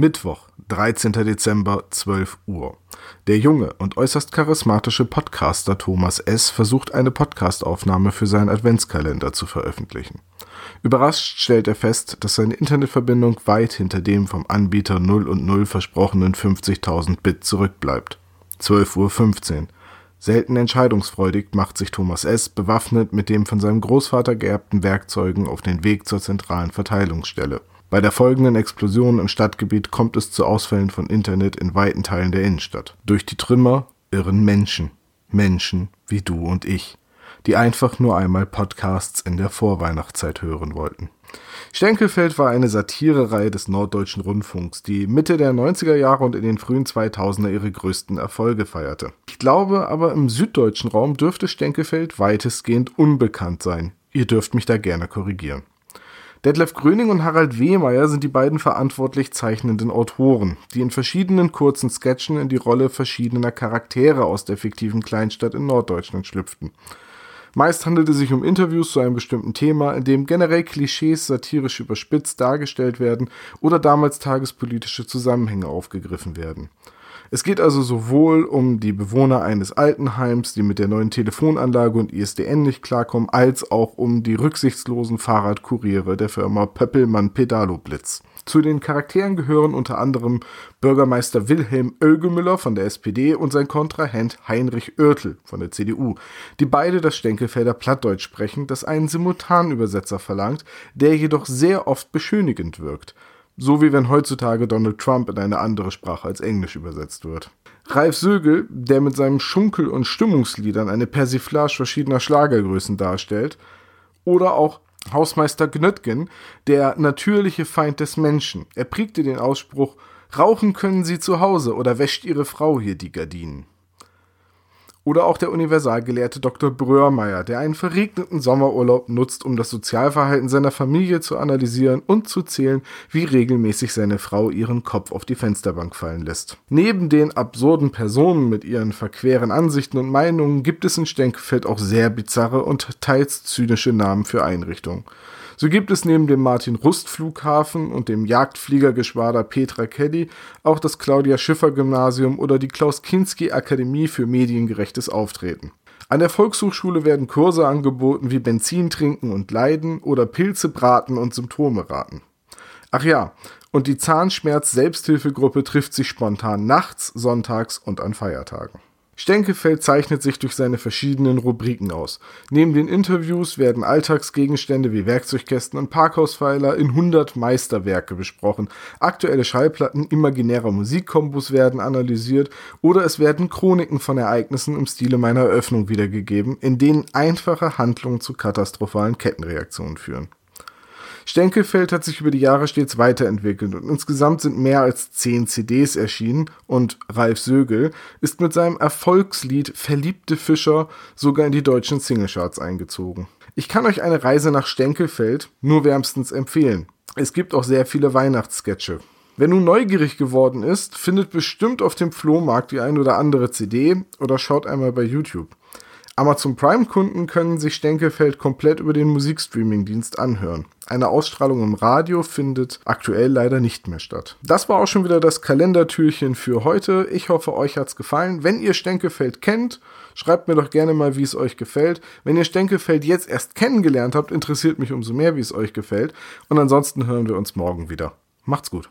Mittwoch, 13. Dezember, 12 Uhr. Der junge und äußerst charismatische Podcaster Thomas S. versucht eine Podcastaufnahme für seinen Adventskalender zu veröffentlichen. Überrascht stellt er fest, dass seine Internetverbindung weit hinter dem vom Anbieter 0 und 0 versprochenen 50.000 Bit zurückbleibt. 12.15 Uhr. Selten entscheidungsfreudig macht sich Thomas S. bewaffnet mit dem von seinem Großvater geerbten Werkzeugen auf den Weg zur zentralen Verteilungsstelle. Bei der folgenden Explosion im Stadtgebiet kommt es zu Ausfällen von Internet in weiten Teilen der Innenstadt. Durch die Trümmer irren Menschen. Menschen wie du und ich, die einfach nur einmal Podcasts in der Vorweihnachtszeit hören wollten. Stenkelfeld war eine Satirereihe des Norddeutschen Rundfunks, die Mitte der 90er Jahre und in den frühen 2000er ihre größten Erfolge feierte. Ich glaube aber im süddeutschen Raum dürfte Stenkelfeld weitestgehend unbekannt sein. Ihr dürft mich da gerne korrigieren. Detlef Gröning und Harald Wehmeier sind die beiden verantwortlich zeichnenden Autoren, die in verschiedenen kurzen Sketchen in die Rolle verschiedener Charaktere aus der fiktiven Kleinstadt in Norddeutschland schlüpften. Meist handelt es sich um Interviews zu einem bestimmten Thema, in dem generell Klischees satirisch überspitzt dargestellt werden oder damals tagespolitische Zusammenhänge aufgegriffen werden. Es geht also sowohl um die Bewohner eines Altenheims, die mit der neuen Telefonanlage und ISDN nicht klarkommen, als auch um die rücksichtslosen Fahrradkuriere der Firma Pöppelmann Pedalo Blitz. Zu den Charakteren gehören unter anderem Bürgermeister Wilhelm Oelgemüller von der SPD und sein Kontrahent Heinrich Oertel von der CDU, die beide das Stenkelfelder Plattdeutsch sprechen, das einen Simultanübersetzer verlangt, der jedoch sehr oft beschönigend wirkt. So wie wenn heutzutage Donald Trump in eine andere Sprache als Englisch übersetzt wird. Ralf Sögel, der mit seinen Schunkel- und Stimmungsliedern eine Persiflage verschiedener Schlagergrößen darstellt, oder auch Hausmeister Gnöttgen, der natürliche Feind des Menschen. Er prägte den Ausspruch Rauchen können Sie zu Hause oder wäscht Ihre Frau hier die Gardinen. Oder auch der Universalgelehrte Dr. Bröhrmeier, der einen verregneten Sommerurlaub nutzt, um das Sozialverhalten seiner Familie zu analysieren und zu zählen, wie regelmäßig seine Frau ihren Kopf auf die Fensterbank fallen lässt. Neben den absurden Personen mit ihren verqueren Ansichten und Meinungen gibt es in Stenkfeld auch sehr bizarre und teils zynische Namen für Einrichtungen. So gibt es neben dem Martin-Rust-Flughafen und dem Jagdfliegergeschwader Petra Kelly auch das Claudia-Schiffer-Gymnasium oder die Klaus-Kinski-Akademie für mediengerechtes Auftreten. An der Volkshochschule werden Kurse angeboten wie Benzin trinken und leiden oder Pilze braten und Symptome raten. Ach ja, und die Zahnschmerz-Selbsthilfegruppe trifft sich spontan nachts, sonntags und an Feiertagen. Stenkefeld zeichnet sich durch seine verschiedenen Rubriken aus. Neben den Interviews werden Alltagsgegenstände wie Werkzeugkästen und Parkhauspfeiler in 100 Meisterwerke besprochen. Aktuelle Schallplatten imaginärer Musikkombos werden analysiert oder es werden Chroniken von Ereignissen im Stile meiner Eröffnung wiedergegeben, in denen einfache Handlungen zu katastrophalen Kettenreaktionen führen. Stenkelfeld hat sich über die Jahre stets weiterentwickelt und insgesamt sind mehr als zehn CDs erschienen und Ralf Sögel ist mit seinem Erfolgslied Verliebte Fischer sogar in die deutschen Singlecharts eingezogen. Ich kann euch eine Reise nach Stenkelfeld nur wärmstens empfehlen. Es gibt auch sehr viele Weihnachtssketche. Wer nun neugierig geworden ist, findet bestimmt auf dem Flohmarkt die ein oder andere CD oder schaut einmal bei YouTube. Amazon Prime-Kunden können sich Stenkelfeld komplett über den Musikstreaming-Dienst anhören. Eine Ausstrahlung im Radio findet aktuell leider nicht mehr statt. Das war auch schon wieder das Kalendertürchen für heute. Ich hoffe, euch hat's gefallen. Wenn ihr Stenkelfeld kennt, schreibt mir doch gerne mal, wie es euch gefällt. Wenn ihr Stenkelfeld jetzt erst kennengelernt habt, interessiert mich umso mehr, wie es euch gefällt. Und ansonsten hören wir uns morgen wieder. Macht's gut.